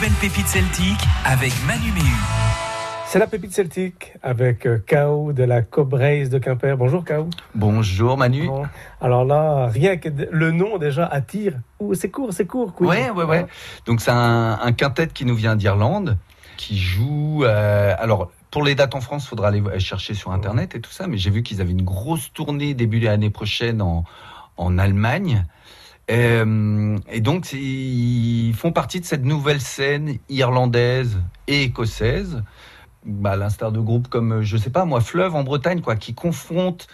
nouvelle pépite celtique avec Manu Méhu. C'est la pépite celtique avec euh, K.O. de la Cobraise de Quimper. Bonjour K.O. Bonjour Manu. Bon, Alors là, rien que le nom déjà attire. Ouh, c'est court, c'est court. Queen. Ouais, ouais, ouais. Donc c'est un, un quintet qui nous vient d'Irlande, qui joue. euh, alors pour les dates en France, faudra aller chercher sur internet et tout ça. Mais j'ai vu qu'ils avaient une grosse tournée début de l'année prochaine en, en Allemagne. Euh, et donc ils font partie de cette nouvelle scène irlandaise et écossaise, bah, à l'instar de groupes comme je sais pas moi Fleuve en Bretagne quoi, qui confrontent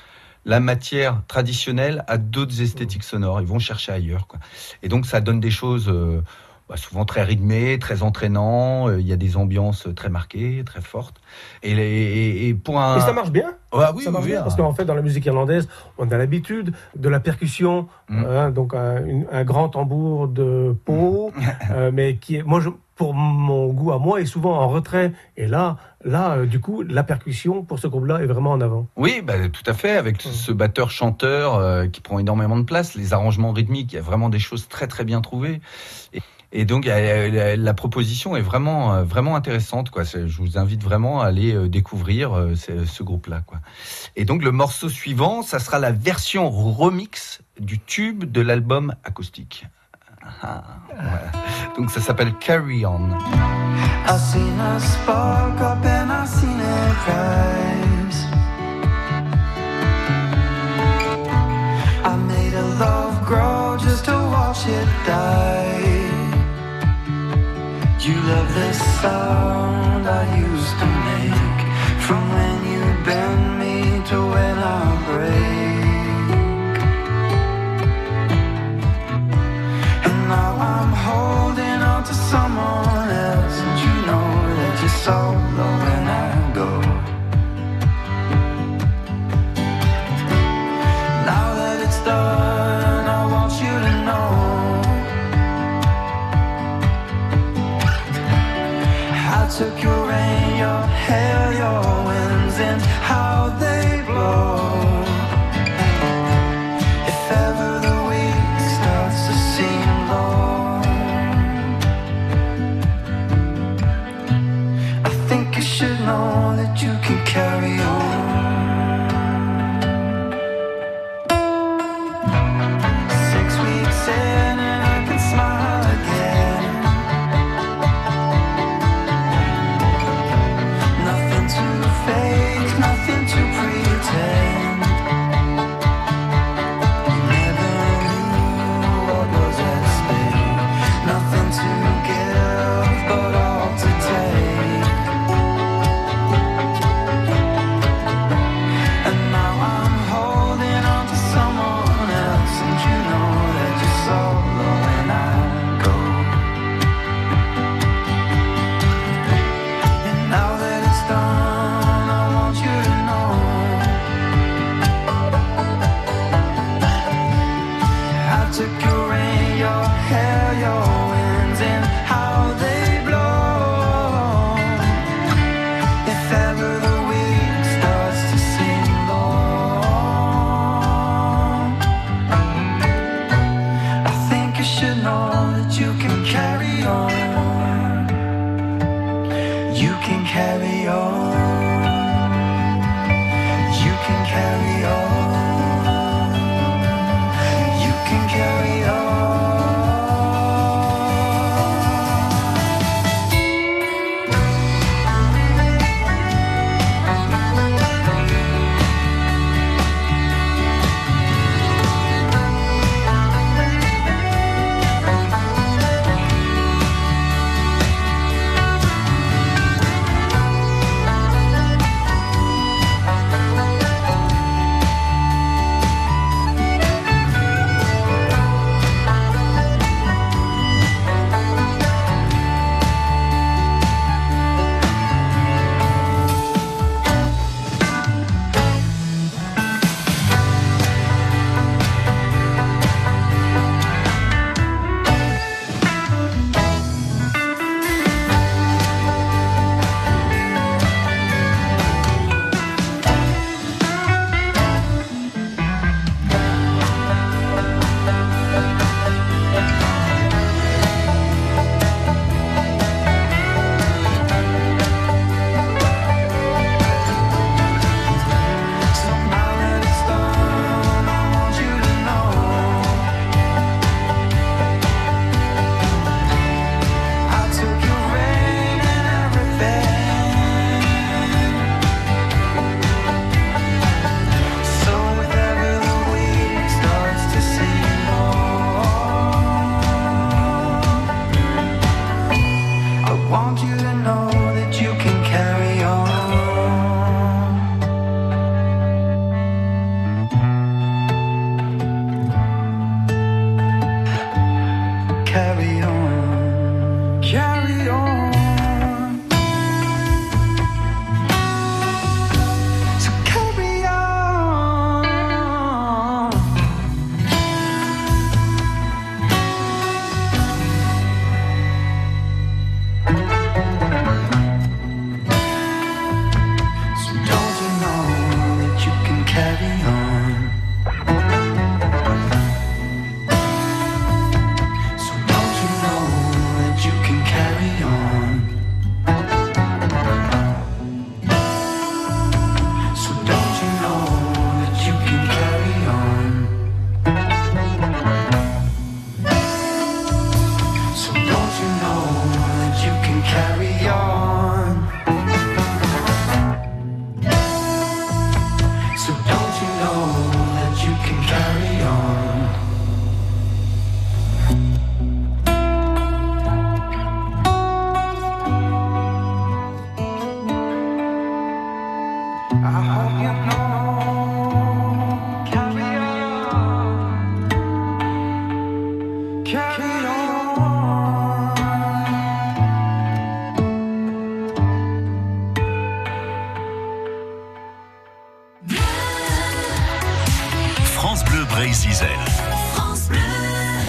la matière traditionnelle à d'autres esthétiques sonores. Ils vont chercher ailleurs. Quoi. Et donc, ça donne des choses euh, bah, souvent très rythmées, très entraînants. Euh, Il y a des ambiances très marquées, très fortes. Et, les- et- et pour un. Et ça marche bien. Ah oui, ça marche oui, bien ah. parce qu'en fait, dans la musique irlandaise, on a l'habitude de la percussion, Mm. hein, donc un, une- un grand tambour de peau, euh, mais qui est, moi, je, pour mon goût à moi, est souvent en retrait. Et là, là, euh, du coup, la percussion pour ce groupe-là est vraiment en avant. Oui, bah, tout à fait, avec Mm. ce batteur-chanteur qui prend énormément de place, les arrangements rythmiques, il y a vraiment des choses très très bien trouvées. Et, et donc la, proposition est vraiment euh, vraiment intéressante. Quoi. Je vous invite vraiment à aller euh, découvrir euh, ce, groupe-là. Quoi. Et donc le morceau suivant, ça sera la version remix du tube de l'album acoustique. Ah, voilà. Donc ça s'appelle Carry On. star. Took your rain, your hair, your winds, and how they blow. If ever the week starts to seem long, I think you should know that you can carry on.